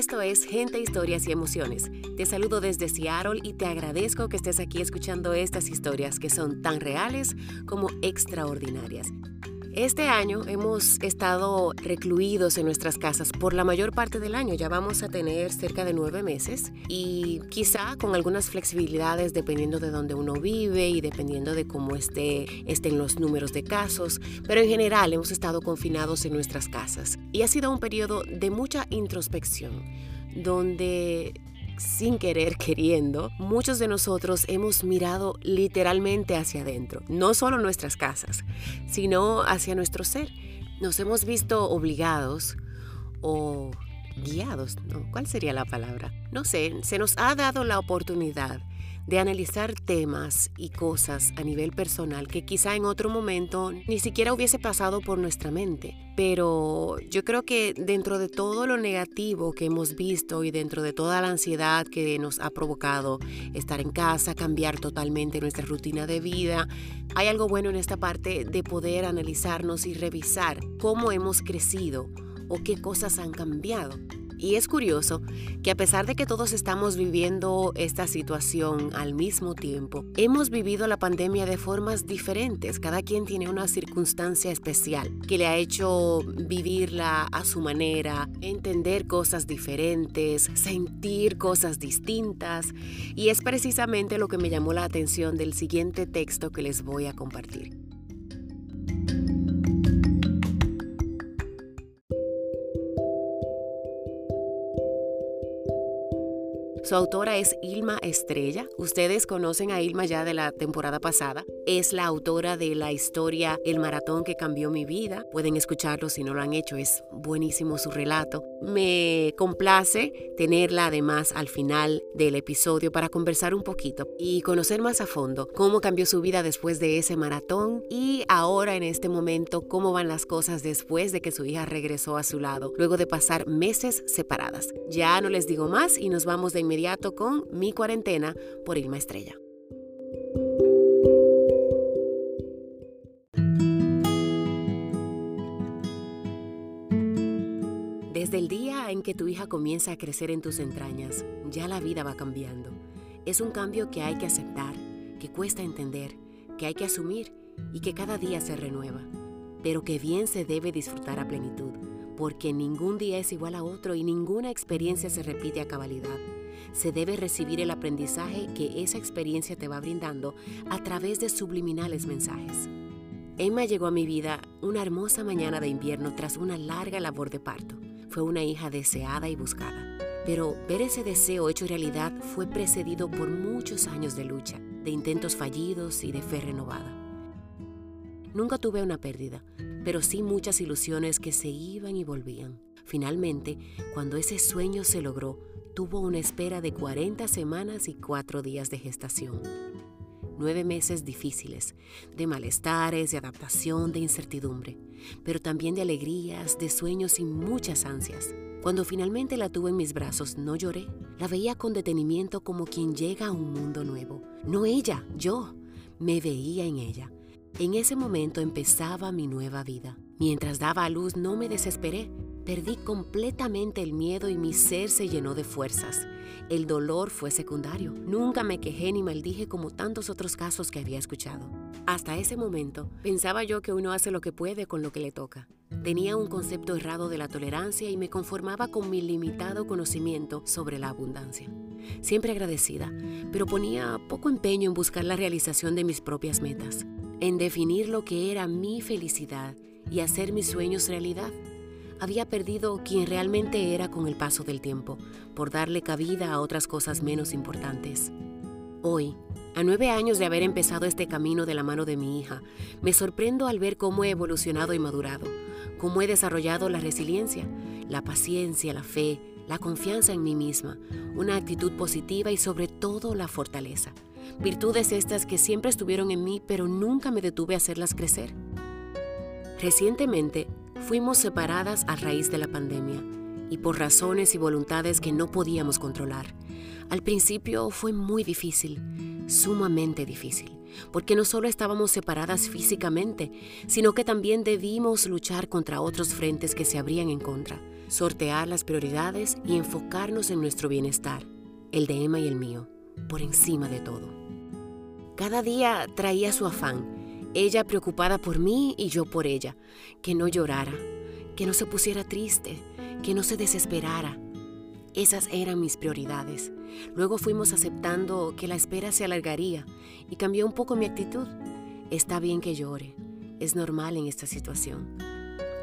Esto es Gente, Historias y Emociones. Te saludo desde Seattle y te agradezco que estés aquí escuchando estas historias que son tan reales como extraordinarias. Este año hemos estado recluidos en nuestras casas por la mayor parte del año. Ya vamos a tener cerca de nueve meses y quizá con algunas flexibilidades dependiendo de dónde uno vive y dependiendo de cómo esté, estén los números de casos. Pero en general hemos estado confinados en nuestras casas y ha sido un periodo de mucha introspección donde sin querer queriendo, muchos de nosotros hemos mirado literalmente hacia adentro, no solo nuestras casas, sino hacia nuestro ser. Nos hemos visto obligados o guiados, ¿no? ¿Cuál sería la palabra? No sé, se nos ha dado la oportunidad de analizar temas y cosas a nivel personal que quizá en otro momento ni siquiera hubiese pasado por nuestra mente. Pero yo creo que dentro de todo lo negativo que hemos visto y dentro de toda la ansiedad que nos ha provocado estar en casa, cambiar totalmente nuestra rutina de vida, hay algo bueno en esta parte de poder analizarnos y revisar cómo hemos crecido o qué cosas han cambiado. Y es curioso que a pesar de que todos estamos viviendo esta situación al mismo tiempo, hemos vivido la pandemia de formas diferentes. Cada quien tiene una circunstancia especial que le ha hecho vivirla a su manera, entender cosas diferentes, sentir cosas distintas. Y es precisamente lo que me llamó la atención del siguiente texto que les voy a compartir. Su autora es Ilma Estrella. Ustedes conocen a Ilma ya de la temporada pasada. Es la autora de la historia El maratón que cambió mi vida. Pueden escucharlo si no lo han hecho. Es buenísimo su relato. Me complace tenerla además al final del episodio para conversar un poquito y conocer más a fondo cómo cambió su vida después de ese maratón y ahora en este momento cómo van las cosas después de que su hija regresó a su lado, luego de pasar meses separadas. Ya no les digo más y nos vamos de inmediato con Mi cuarentena por Ilma Estrella. Desde el día en que tu hija comienza a crecer en tus entrañas, ya la vida va cambiando. Es un cambio que hay que aceptar, que cuesta entender, que hay que asumir y que cada día se renueva, pero que bien se debe disfrutar a plenitud, porque ningún día es igual a otro y ninguna experiencia se repite a cabalidad se debe recibir el aprendizaje que esa experiencia te va brindando a través de subliminales mensajes. Emma llegó a mi vida una hermosa mañana de invierno tras una larga labor de parto. Fue una hija deseada y buscada. Pero ver ese deseo hecho realidad fue precedido por muchos años de lucha, de intentos fallidos y de fe renovada. Nunca tuve una pérdida, pero sí muchas ilusiones que se iban y volvían. Finalmente, cuando ese sueño se logró, tuvo una espera de 40 semanas y 4 días de gestación. Nueve meses difíciles, de malestares, de adaptación, de incertidumbre, pero también de alegrías, de sueños y muchas ansias. Cuando finalmente la tuve en mis brazos, no lloré. La veía con detenimiento como quien llega a un mundo nuevo. No ella, yo. Me veía en ella. En ese momento empezaba mi nueva vida. Mientras daba a luz no me desesperé, Perdí completamente el miedo y mi ser se llenó de fuerzas. El dolor fue secundario. Nunca me quejé ni maldije como tantos otros casos que había escuchado. Hasta ese momento pensaba yo que uno hace lo que puede con lo que le toca. Tenía un concepto errado de la tolerancia y me conformaba con mi limitado conocimiento sobre la abundancia. Siempre agradecida, pero ponía poco empeño en buscar la realización de mis propias metas, en definir lo que era mi felicidad y hacer mis sueños realidad había perdido quien realmente era con el paso del tiempo, por darle cabida a otras cosas menos importantes. Hoy, a nueve años de haber empezado este camino de la mano de mi hija, me sorprendo al ver cómo he evolucionado y madurado, cómo he desarrollado la resiliencia, la paciencia, la fe, la confianza en mí misma, una actitud positiva y sobre todo la fortaleza. Virtudes estas que siempre estuvieron en mí pero nunca me detuve a hacerlas crecer. Recientemente Fuimos separadas a raíz de la pandemia y por razones y voluntades que no podíamos controlar. Al principio fue muy difícil, sumamente difícil. porque no solo estábamos separadas físicamente, sino que también debimos luchar contra otros frentes que se abrían en contra, sortear las prioridades y enfocarnos en nuestro bienestar, el de Emma y el mío, por encima de todo. Cada día traía su afán, ella preocupada por mí y yo por ella, que no llorara, que no se pusiera triste, que no se desesperara. Esas eran mis prioridades. Luego fuimos aceptando que la espera se alargaría y cambió un poco mi actitud. Está bien que llore, es normal en esta situación.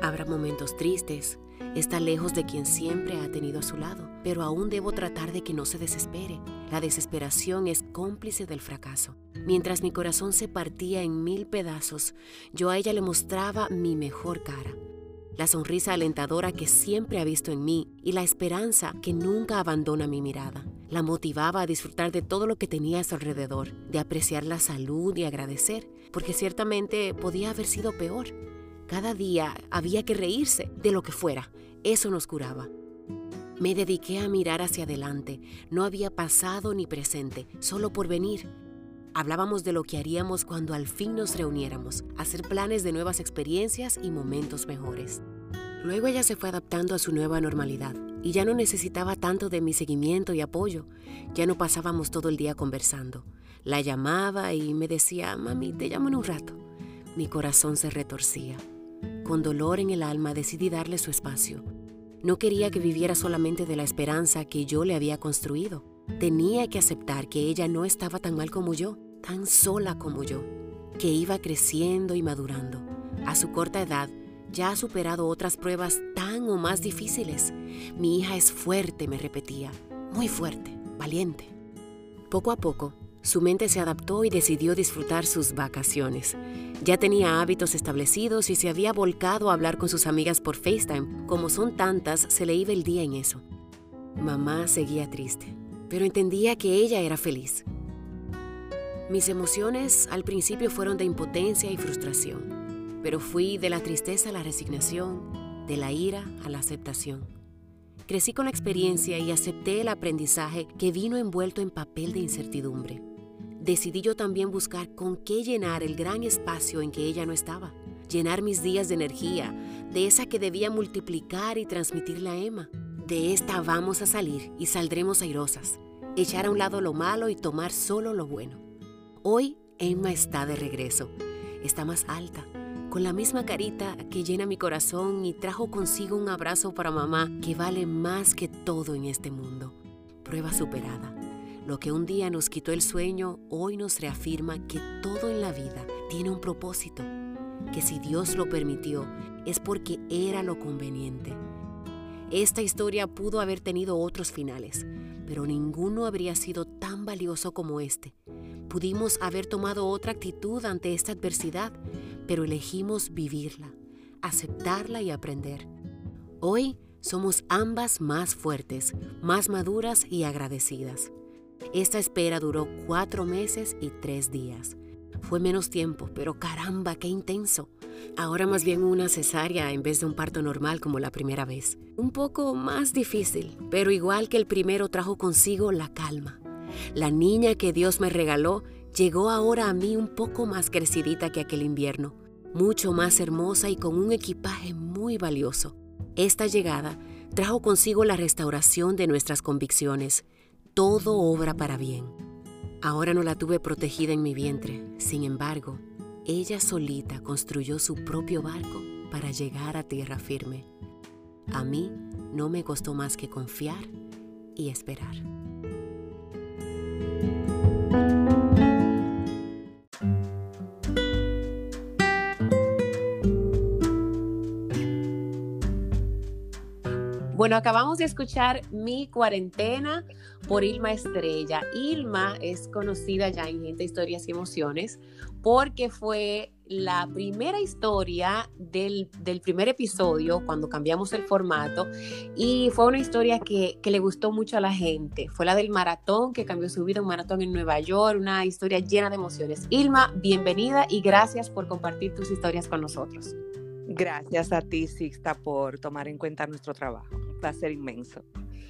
Habrá momentos tristes, está lejos de quien siempre ha tenido a su lado, pero aún debo tratar de que no se desespere. La desesperación es cómplice del fracaso. Mientras mi corazón se partía en mil pedazos, yo a ella le mostraba mi mejor cara la sonrisa alentadora que siempre ha visto en mí y la esperanza que nunca abandona mi mirada. La motivaba a disfrutar de todo lo que tenía a su alrededor, de apreciar la salud y agradecer, porque ciertamente podía haber sido peor. Cada día había que reírse de lo que fuera, eso nos curaba. Me dediqué a mirar hacia adelante, no había pasado ni presente, solo por venir. Hablábamos de lo que haríamos cuando al fin nos reuniéramos, hacer planes de nuevas experiencias y momentos mejores. Luego ella se fue adaptando a su nueva normalidad y ya no necesitaba tanto de mi seguimiento y apoyo. Ya no pasábamos todo el día conversando. La llamaba y me decía, mami, te llamo en un rato. Mi corazón se retorcía. Con dolor en el alma decidí darle su espacio. No quería que viviera solamente de la esperanza que yo le había construido. Tenía que aceptar que ella no estaba tan mal como yo tan sola como yo, que iba creciendo y madurando. A su corta edad ya ha superado otras pruebas tan o más difíciles. Mi hija es fuerte, me repetía, muy fuerte, valiente. Poco a poco, su mente se adaptó y decidió disfrutar sus vacaciones. Ya tenía hábitos establecidos y se había volcado a hablar con sus amigas por FaceTime. Como son tantas, se le iba el día en eso. Mamá seguía triste, pero entendía que ella era feliz. Mis emociones al principio fueron de impotencia y frustración, pero fui de la tristeza a la resignación, de la ira a la aceptación. Crecí con la experiencia y acepté el aprendizaje que vino envuelto en papel de incertidumbre. Decidí yo también buscar con qué llenar el gran espacio en que ella no estaba, llenar mis días de energía, de esa que debía multiplicar y transmitirle a Emma. De esta vamos a salir y saldremos airosas, echar a un lado lo malo y tomar solo lo bueno. Hoy Emma está de regreso. Está más alta, con la misma carita que llena mi corazón y trajo consigo un abrazo para mamá que vale más que todo en este mundo. Prueba superada. Lo que un día nos quitó el sueño, hoy nos reafirma que todo en la vida tiene un propósito, que si Dios lo permitió es porque era lo conveniente. Esta historia pudo haber tenido otros finales, pero ninguno habría sido tan valioso como este. Pudimos haber tomado otra actitud ante esta adversidad, pero elegimos vivirla, aceptarla y aprender. Hoy somos ambas más fuertes, más maduras y agradecidas. Esta espera duró cuatro meses y tres días. Fue menos tiempo, pero caramba, qué intenso. Ahora más bien una cesárea en vez de un parto normal como la primera vez. Un poco más difícil, pero igual que el primero trajo consigo la calma, la niña que Dios me regaló llegó ahora a mí un poco más crecidita que aquel invierno, mucho más hermosa y con un equipaje muy valioso. Esta llegada trajo consigo la restauración de nuestras convicciones. Todo obra para bien. Ahora no la tuve protegida en mi vientre, sin embargo, ella solita construyó su propio barco para llegar a tierra firme. A mí no me costó más que confiar y esperar. Bueno, acabamos de escuchar Mi cuarentena por Ilma Estrella. Ilma es conocida ya en Gente, Historias y Emociones porque fue la primera historia del, primer episodio cuando cambiamos el formato y fue una historia que, que, le gustó mucho a la gente. Fue la del maratón que cambió su vida, un maratón en Nueva York, una historia llena de emociones. Ilma, bienvenida y gracias por compartir tus historias con nosotros. Gracias a ti, Sixta, por tomar en cuenta nuestro trabajo. A ser inmenso.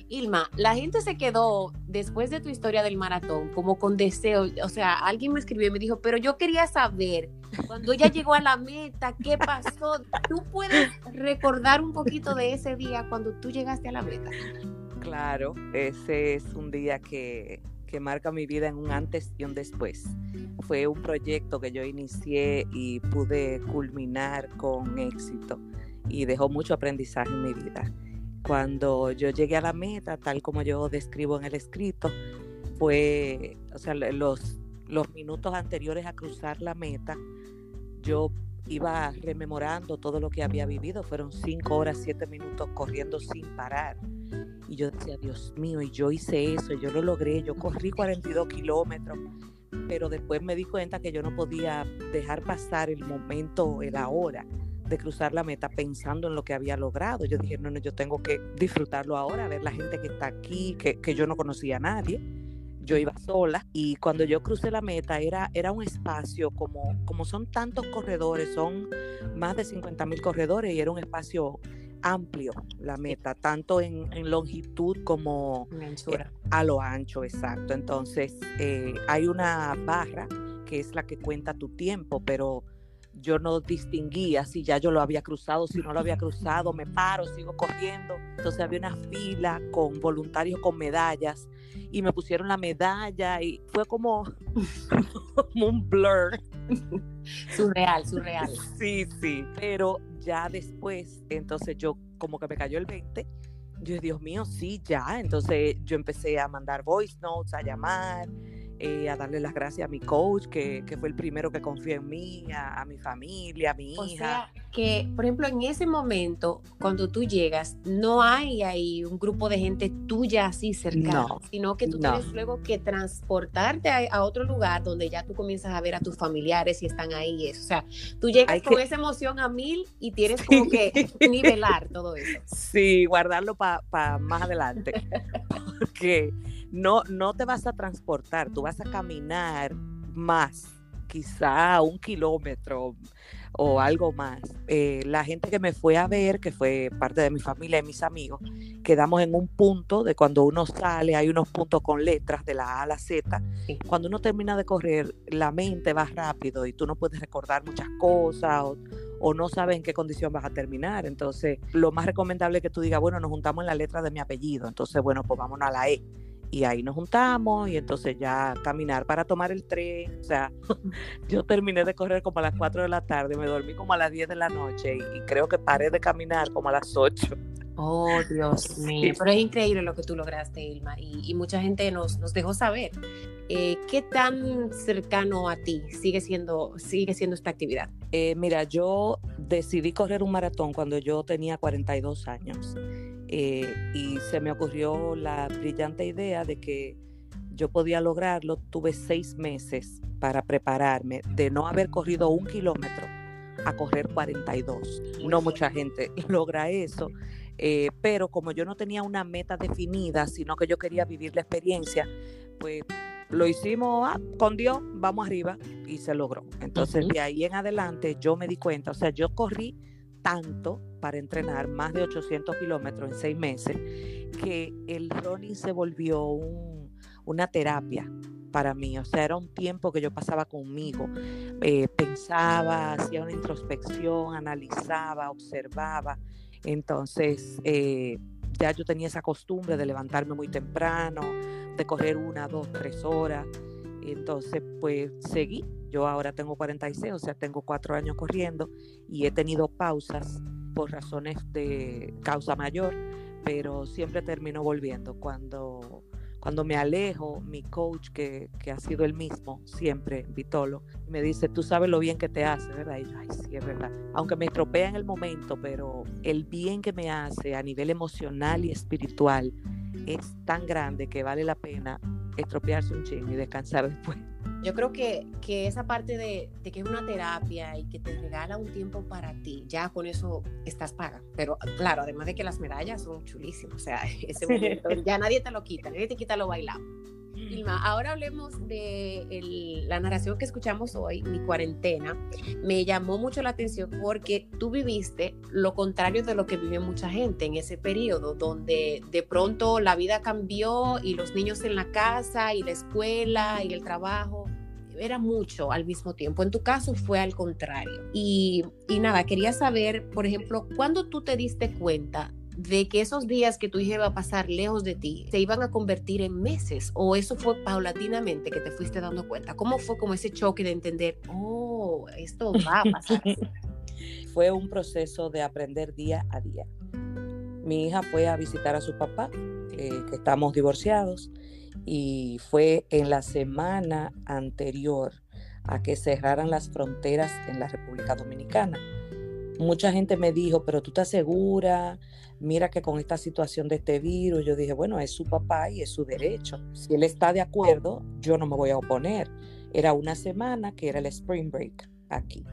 Ilma, la gente se quedó después de tu historia del maratón como con deseo, o sea, alguien me escribió y me dijo, pero yo quería saber cuando ella llegó a la meta, qué pasó. ¿Tú puedes recordar un poquito de ese día cuando tú llegaste a la meta? Claro, ese es un día que, que marca mi vida en un antes y un después. Fue un proyecto que yo inicié y pude culminar con éxito y dejó mucho aprendizaje en mi vida. Cuando yo llegué a la meta, tal como yo describo en el escrito, fue, o sea, los, los minutos anteriores a cruzar la meta, yo iba rememorando todo lo que había vivido. Fueron cinco horas, siete minutos corriendo sin parar. Y yo decía, Dios mío, y yo hice eso, yo lo logré, yo corrí 42 kilómetros, pero después me di cuenta que yo no podía dejar pasar el momento, el ahora de cruzar la meta pensando en lo que había logrado. Yo dije, no, no, yo tengo que disfrutarlo ahora, ver la gente que está aquí, que, que yo no conocía a nadie. Yo iba sola y cuando yo crucé la meta era, era un espacio como, como son tantos corredores, son más de 50 mil corredores y era un espacio amplio la meta, tanto en, en longitud como eh, a lo ancho, exacto. Entonces eh, hay una barra que es la que cuenta tu tiempo, pero yo no distinguía si ya yo lo había cruzado, si no lo había cruzado, me paro, sigo corriendo. Entonces había una fila con voluntarios con medallas y me pusieron la medalla y fue como, como un blur. Surreal, surreal. Sí, sí, pero ya después, entonces yo como que me cayó el 20. Yo, Dios mío, sí, ya. Entonces yo empecé a mandar voice notes, a llamar, eh, a darle las gracias a mi coach, que, que, fue el primero que confió en mí, a, a mi familia, a mi hija. O sea, que, por ejemplo, en ese momento, cuando tú llegas, no hay ahí un grupo de gente tuya así cercana, no, sino que tú no. tienes luego que transportarte a, a, otro lugar donde ya tú comienzas a ver a tus familiares y están ahí. Eso. O sea, tú llegas hay con que... esa emoción a mil y tienes como que nivelar todo eso. Sí, guardarlo para pa más adelante. Porque no, no te vas a transportar, tú vas a caminar más, quizá un kilómetro o algo más. Eh, la gente que me fue a ver, que fue parte de mi familia y mis amigos, quedamos en un punto de cuando uno sale, hay unos puntos con letras de la A a la Z. Sí. Cuando uno termina de correr, la mente va rápido y tú no puedes recordar muchas cosas o, o no sabes en qué condición vas a terminar. Entonces, lo más recomendable es que tú digas, bueno, nos juntamos en la letra de mi apellido. Entonces, bueno, pues vámonos a la E y ahí nos juntamos y entonces ya caminar para tomar el tren. O sea, yo terminé de correr como a las 4 de la tarde, me dormí como a las 10 de la noche y, y creo que paré de caminar como a las 8. Oh, Dios mío. Pero es increíble lo que tú lograste, Ilma. Y, y mucha gente nos, nos dejó saber. Eh, ¿Qué tan cercano a ti sigue siendo, sigue siendo esta actividad? Eh, mira, yo decidí correr un maratón cuando yo tenía 42 años. Eh, y se me ocurrió la brillante idea de que yo podía lograrlo. Tuve seis meses para prepararme de no haber corrido un kilómetro a correr 42. No mucha gente logra eso. Eh, pero como yo no tenía una meta definida, sino que yo quería vivir la experiencia, pues lo hicimos ah, con Dios, vamos arriba y se logró. Entonces uh -huh. de ahí en adelante yo me di cuenta, o sea, yo corrí tanto para entrenar, más de 800 kilómetros en seis meses, que el running se volvió un, una terapia para mí, o sea, era un tiempo que yo pasaba conmigo, eh, pensaba, hacía una introspección, analizaba, observaba, entonces eh, ya yo tenía esa costumbre de levantarme muy temprano, de correr una, dos, tres horas, entonces pues seguí, yo ahora tengo 46, o sea, tengo cuatro años corriendo y he tenido pausas por razones de causa mayor, pero siempre termino volviendo cuando cuando me alejo, mi coach, que, que, ha sido el mismo siempre, Vitolo, me dice, tú sabes lo bien que te hace, ¿verdad? Y yo, ay, sí, es verdad. Aunque me estropea en el momento, pero el bien que me hace a nivel emocional y espiritual es tan grande que vale la pena estropearse un ching y descansar después. Yo creo que, que esa parte de, de, que es una terapia y que te regala un tiempo para ti, ya con eso estás paga. Pero claro, además de que las medallas son chulísimas, o sea, ese momento ya nadie te lo quita, nadie te quita lo bailado. Vilma, ahora hablemos de la narración que escuchamos hoy, mi cuarentena. Me llamó mucho la atención porque tú viviste lo contrario de lo que vive mucha gente en ese periodo, donde de pronto la vida cambió y los niños en la casa y la escuela y el trabajo era mucho al mismo tiempo. En tu caso fue al contrario. Y, y nada, quería saber, por ejemplo, ¿cuándo tú te diste cuenta de que esos días que tu hija iba a pasar lejos de ti se iban a convertir en meses o eso fue paulatinamente que te fuiste dando cuenta? ¿Cómo fue como ese choque de entender, oh, esto va a pasar? fue un proceso de aprender día a día. Mi hija fue a visitar a su papá, eh, que estamos divorciados, y fue en la semana anterior a que cerraran las fronteras en la República Dominicana. Mucha gente me dijo, pero tú estás segura, mira que con esta situación de este virus, yo dije, bueno, es su papá y es su derecho. Si él está de acuerdo, yo no me voy a oponer. Era una semana que era el spring break aquí.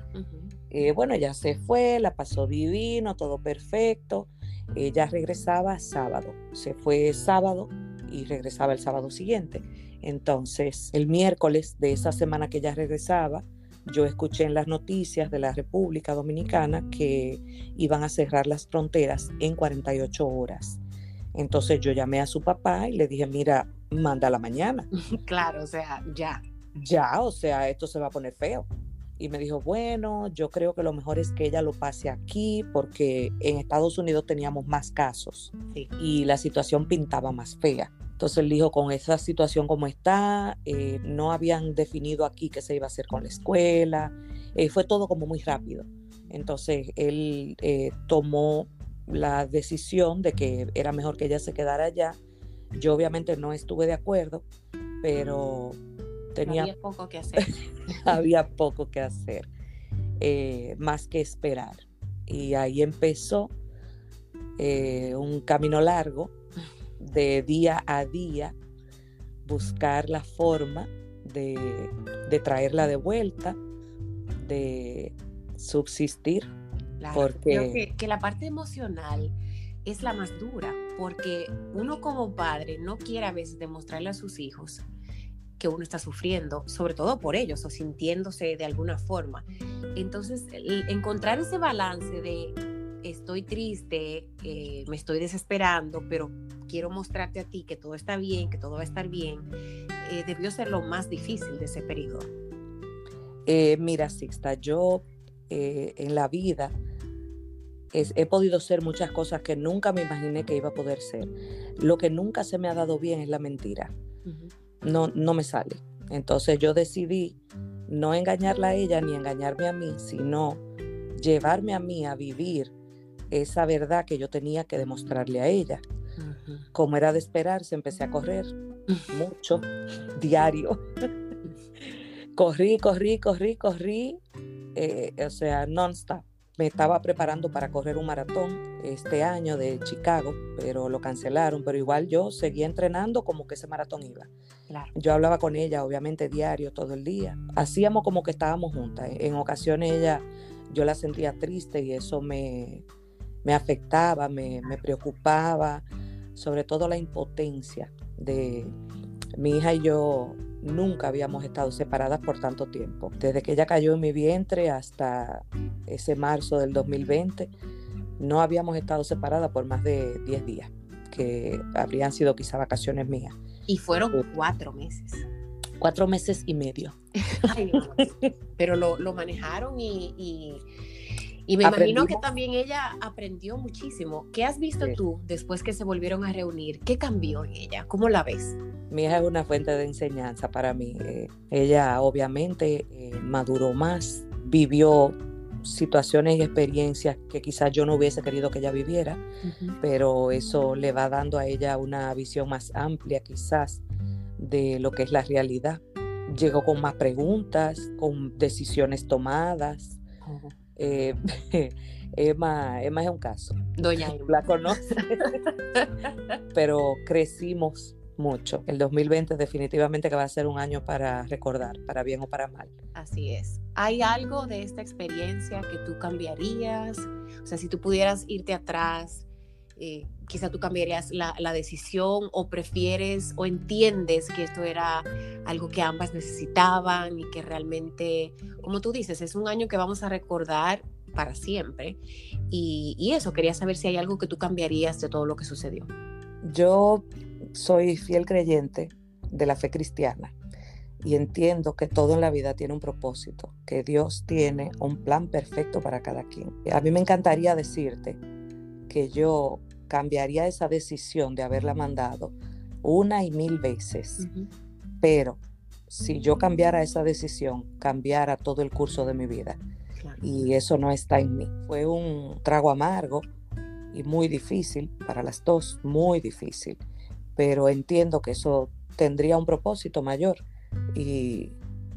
Eh, bueno, ella se fue, la pasó divino, todo perfecto. Ella regresaba sábado, se fue sábado y regresaba el sábado siguiente. Entonces, el miércoles de esa semana que ella regresaba, yo escuché en las noticias de la República Dominicana que iban a cerrar las fronteras en 48 horas. Entonces yo llamé a su papá y le dije, mira, manda la mañana. Claro, o sea, ya. Ya, o sea, esto se va a poner feo. Y me dijo, bueno, yo creo que lo mejor es que ella lo pase aquí porque en Estados Unidos teníamos más casos y la situación pintaba más fea. Entonces él dijo, con esa situación como está, eh, no habían definido aquí qué se iba a hacer con la escuela, eh, fue todo como muy rápido. Entonces él eh, tomó la decisión de que era mejor que ella se quedara allá. Yo obviamente no estuve de acuerdo, pero tenía... Había poco que hacer. había poco que hacer, más que esperar. Y ahí empezó un camino largo de día a día buscar la forma de, traerla de vuelta, de subsistir. porque... que, la parte emocional es la más dura, porque uno como padre no quiere a veces demostrarle a sus hijos que uno está sufriendo, sobre todo por ellos o sintiéndose de alguna forma. Entonces, encontrar ese balance de estoy triste, eh, me estoy desesperando, pero quiero mostrarte a ti que todo está bien, que todo va a estar bien, eh, debió ser lo más difícil de ese periodo. Eh, mira, Sixta, yo en la vida he podido ser muchas cosas que nunca me imaginé que iba a poder ser. Lo que nunca se me ha dado bien es la mentira. No, no me sale. Entonces yo decidí no engañarla a ella ni engañarme a mí, sino llevarme a mí a vivir esa verdad que yo tenía que demostrarle a ella. Como era de esperarse, empecé a correr mucho, diario. corrí, corrí, corrí, corrí, eh, o sea, non-stop. Me estaba preparando para correr un maratón este año de Chicago, pero lo cancelaron, pero igual yo seguía entrenando como que ese maratón iba. Yo hablaba con ella, obviamente, diario, todo el día. Hacíamos como que estábamos juntas. En ocasiones ella, yo la sentía triste y eso me, me afectaba, me, preocupaba, sobre todo la impotencia de mi hija y yo nunca habíamos estado separadas por tanto tiempo. Desde que ella cayó en mi vientre hasta ese marzo del 2020, no habíamos estado separadas por más de 10 días, que habrían sido quizá vacaciones mías. Y fueron cuatro meses. Cuatro meses y medio. pero lo, manejaron y y me imagino que también ella aprendió muchísimo. ¿Qué has visto tú después que se volvieron a reunir? ¿Qué cambió en ella? ¿Cómo la ves? Mi hija es una fuente de enseñanza para mí. Eh, ella obviamente eh, maduró más, vivió situaciones y experiencias que quizás yo no hubiese querido que ella viviera, pero eso le va dando a ella una visión más amplia quizás de lo que es la realidad. Llegó con más preguntas, con decisiones tomadas. Eh, Emma, Emma es un caso. Doña La conoce. Pero crecimos mucho. El 2020 definitivamente que va a ser un año para recordar, para bien o para mal. Así es. ¿Hay algo de esta experiencia que tú cambiarías? O sea, si tú pudieras irte atrás, eh, quizá tú cambiarías la, la, decisión o prefieres o entiendes que esto era algo que ambas necesitaban y que realmente, como tú dices, es un año que vamos a recordar para siempre. Y, y eso, quería saber si hay algo que tú cambiarías de todo lo que sucedió. Yo soy fiel creyente de la fe cristiana y entiendo que todo en la vida tiene un propósito, que Dios tiene un plan perfecto para cada quien. A mí me encantaría decirte que yo cambiaría esa decisión de haberla mandado una y mil veces, pero si yo cambiara esa decisión, cambiara todo el curso de mi vida. Y eso no está en mí. Fue un trago amargo y muy difícil para las dos, muy difícil, pero entiendo que eso tendría un propósito mayor y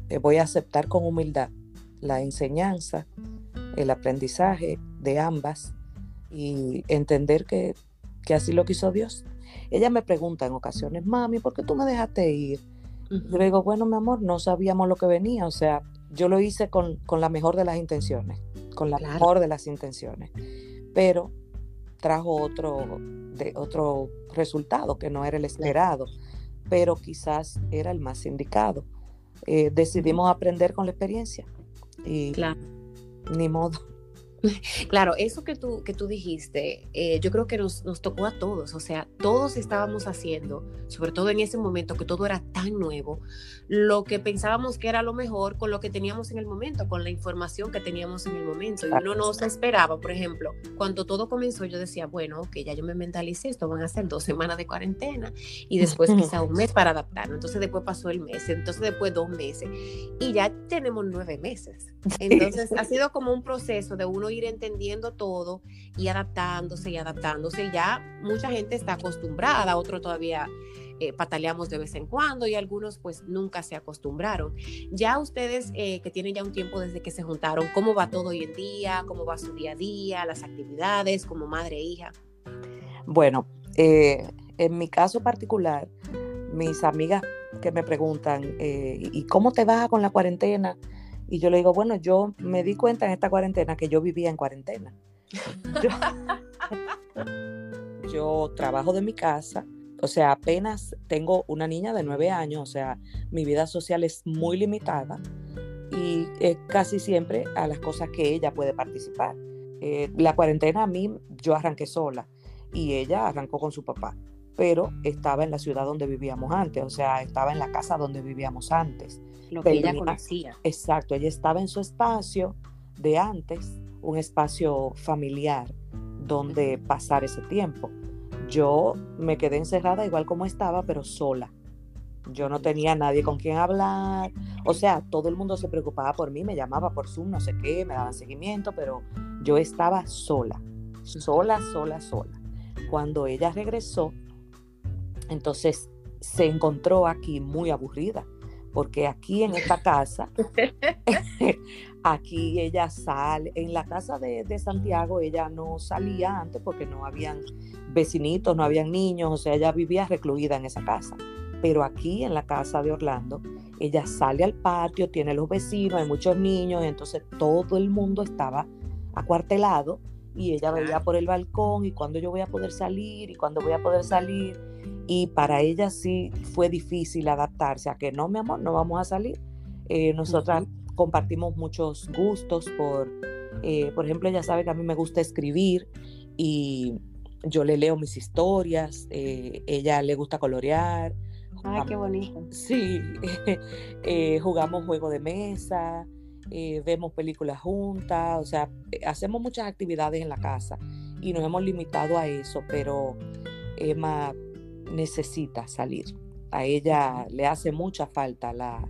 eh, voy a aceptar con humildad la enseñanza, el aprendizaje de ambas y entender que, así lo quiso Dios. Ella me pregunta en ocasiones, mami, ¿por qué tú me dejaste ir? Yo le digo, bueno, mi amor, no sabíamos lo que venía, o sea, yo lo hice con, la mejor de las intenciones, con la mejor de las intenciones, pero trajo otro, de, otro resultado que no era el esperado pero quizás era el más indicado. Eh, decidimos aprender con la experiencia y claro. ni modo. Claro, eso que tú, que tú dijiste, eh, yo creo que nos, nos, tocó a todos, o sea, todos estábamos haciendo, sobre todo en ese momento que todo era tan nuevo, lo que pensábamos que era lo mejor con lo que teníamos en el momento, con la información que teníamos en el momento. Y uno no se esperaba, por ejemplo, cuando todo comenzó, yo decía, bueno, ok, ya yo me mentalicé, esto van a ser dos semanas de cuarentena y después quizá un mes para adaptarnos. Entonces después pasó el mes, entonces después dos meses y ya tenemos nueve meses. Entonces ha sido como un proceso de uno ir entendiendo todo y adaptándose y adaptándose. Ya mucha gente está acostumbrada, otro todavía eh, pataleamos de vez en cuando y algunos pues nunca se acostumbraron. Ya ustedes eh, que tienen ya un tiempo desde que se juntaron, ¿cómo va todo hoy en día? ¿Cómo va su día a día? ¿Las actividades como madre e hija? Bueno, eh, en mi caso particular, mis amigas que me preguntan, ¿y cómo te vas con la cuarentena? Y yo le digo, bueno, yo me di cuenta en esta cuarentena que yo vivía en cuarentena. Yo, trabajo de mi casa, o sea, apenas tengo una niña de nueve años, o sea, mi vida social es muy limitada y casi siempre a las cosas que ella puede participar. Eh, la cuarentena a mí, yo arranqué sola y ella arrancó con su papá, pero estaba en la ciudad donde vivíamos antes, o sea, estaba en la casa donde vivíamos antes. Lo que ella conocía. Exacto, ella estaba en su espacio de antes, un espacio familiar donde pasar ese tiempo. Yo me quedé encerrada igual como estaba, pero sola. Yo no tenía nadie con quien hablar. O sea, todo el mundo se preocupaba por mí, me llamaba por Zoom, no sé qué, me daban seguimiento, pero yo estaba sola, sola, sola, sola. Cuando ella regresó, entonces se encontró aquí muy aburrida porque aquí en esta casa, aquí ella sale, en la casa de, Santiago ella no salía antes porque no habían vecinitos, no habían niños, o sea, ella vivía recluida en esa casa. Pero aquí en la casa de Orlando, ella sale al patio, tiene los vecinos, hay muchos niños, entonces todo el mundo estaba acuartelado y ella veía por el balcón y cuando yo voy a poder salir y cuando voy a poder salir y para ella sí fue difícil adaptarse a que no, mi amor, no vamos a salir. Eh, nosotras compartimos muchos gustos por, eh, por ejemplo, ella sabe que a mí me gusta escribir y yo le leo mis historias, eh, ella le gusta colorear. Ay, qué bonito. Sí, jugamos juego de mesa, vemos películas juntas, o sea, hacemos muchas actividades en la casa y nos hemos limitado a eso, pero Emma necesita salir. A ella le hace mucha falta la,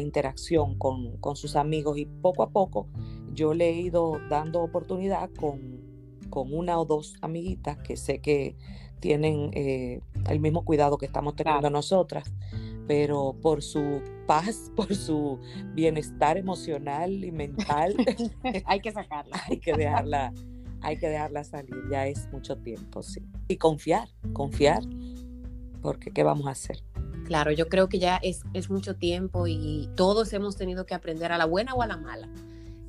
interacción con, sus amigos y poco a poco yo le he ido dando oportunidad con, con una o dos amiguitas que sé que tienen eh, el mismo cuidado que estamos teniendo nosotras, pero por su paz, por su bienestar emocional y mental, hay que sacarla. hay que dejarla, hay que dejarla salir, ya es mucho tiempo, sí. Y confiar, confiar porque ¿qué vamos a hacer? Claro, yo creo que ya es, es mucho tiempo y todos hemos tenido que aprender a la buena o a la mala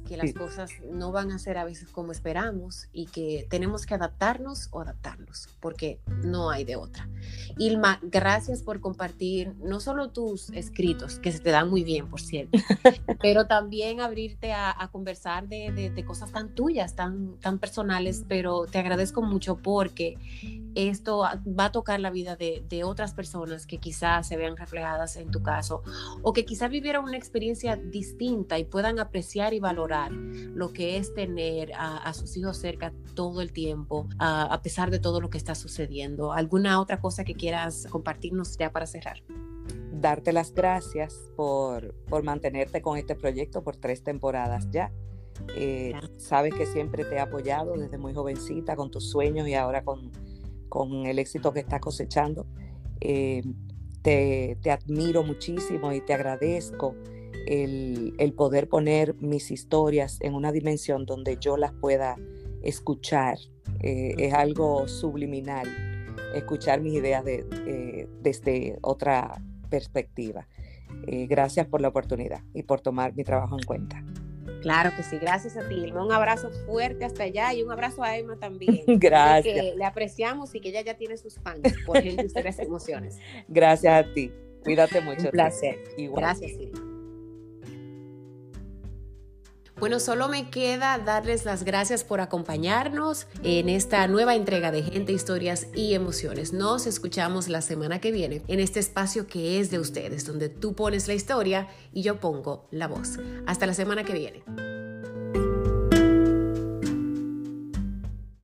que las cosas no van a ser a veces como esperamos y que tenemos que adaptarnos o adaptarnos, porque no hay de otra. Ilma, gracias por compartir no solo tus escritos, que se te dan muy bien, por cierto, pero también abrirte a, conversar de, de, cosas tan tuyas, tan, tan personales, pero te agradezco mucho porque esto va a tocar la vida de, de otras personas que quizás se vean reflejadas en tu caso o que quizás vivieron una experiencia distinta y puedan apreciar y valorar lo que es tener a, sus hijos cerca todo el tiempo, a, pesar de todo lo que está sucediendo. ¿Alguna otra cosa que quieras compartirnos ya para cerrar? Darte las gracias por, por mantenerte con este proyecto por tres temporadas ya. Eh, sabes que siempre te he apoyado desde muy jovencita con tus sueños y ahora con, con el éxito que estás cosechando. Eh, te, te, admiro muchísimo y te agradezco el, poder poner mis historias en una dimensión donde yo las pueda escuchar. Eh, es algo subliminal, escuchar mis ideas eh, desde otra perspectiva. Eh, gracias por la oportunidad y por tomar mi trabajo en cuenta. Claro que sí, gracias a ti, Un abrazo fuerte hasta allá y un abrazo a Emma también. gracias. Que le apreciamos y que ella ya tiene sus fans por ustedes emociones. Gracias a ti. Cuídate mucho. Un placer. Gracias, Silvia. Bueno, solo me queda darles las gracias por acompañarnos en esta nueva entrega de Gente, Historias y Emociones. Nos escuchamos la semana que viene en este espacio que es de ustedes, donde tú pones la historia y yo pongo la voz. Hasta la semana que viene.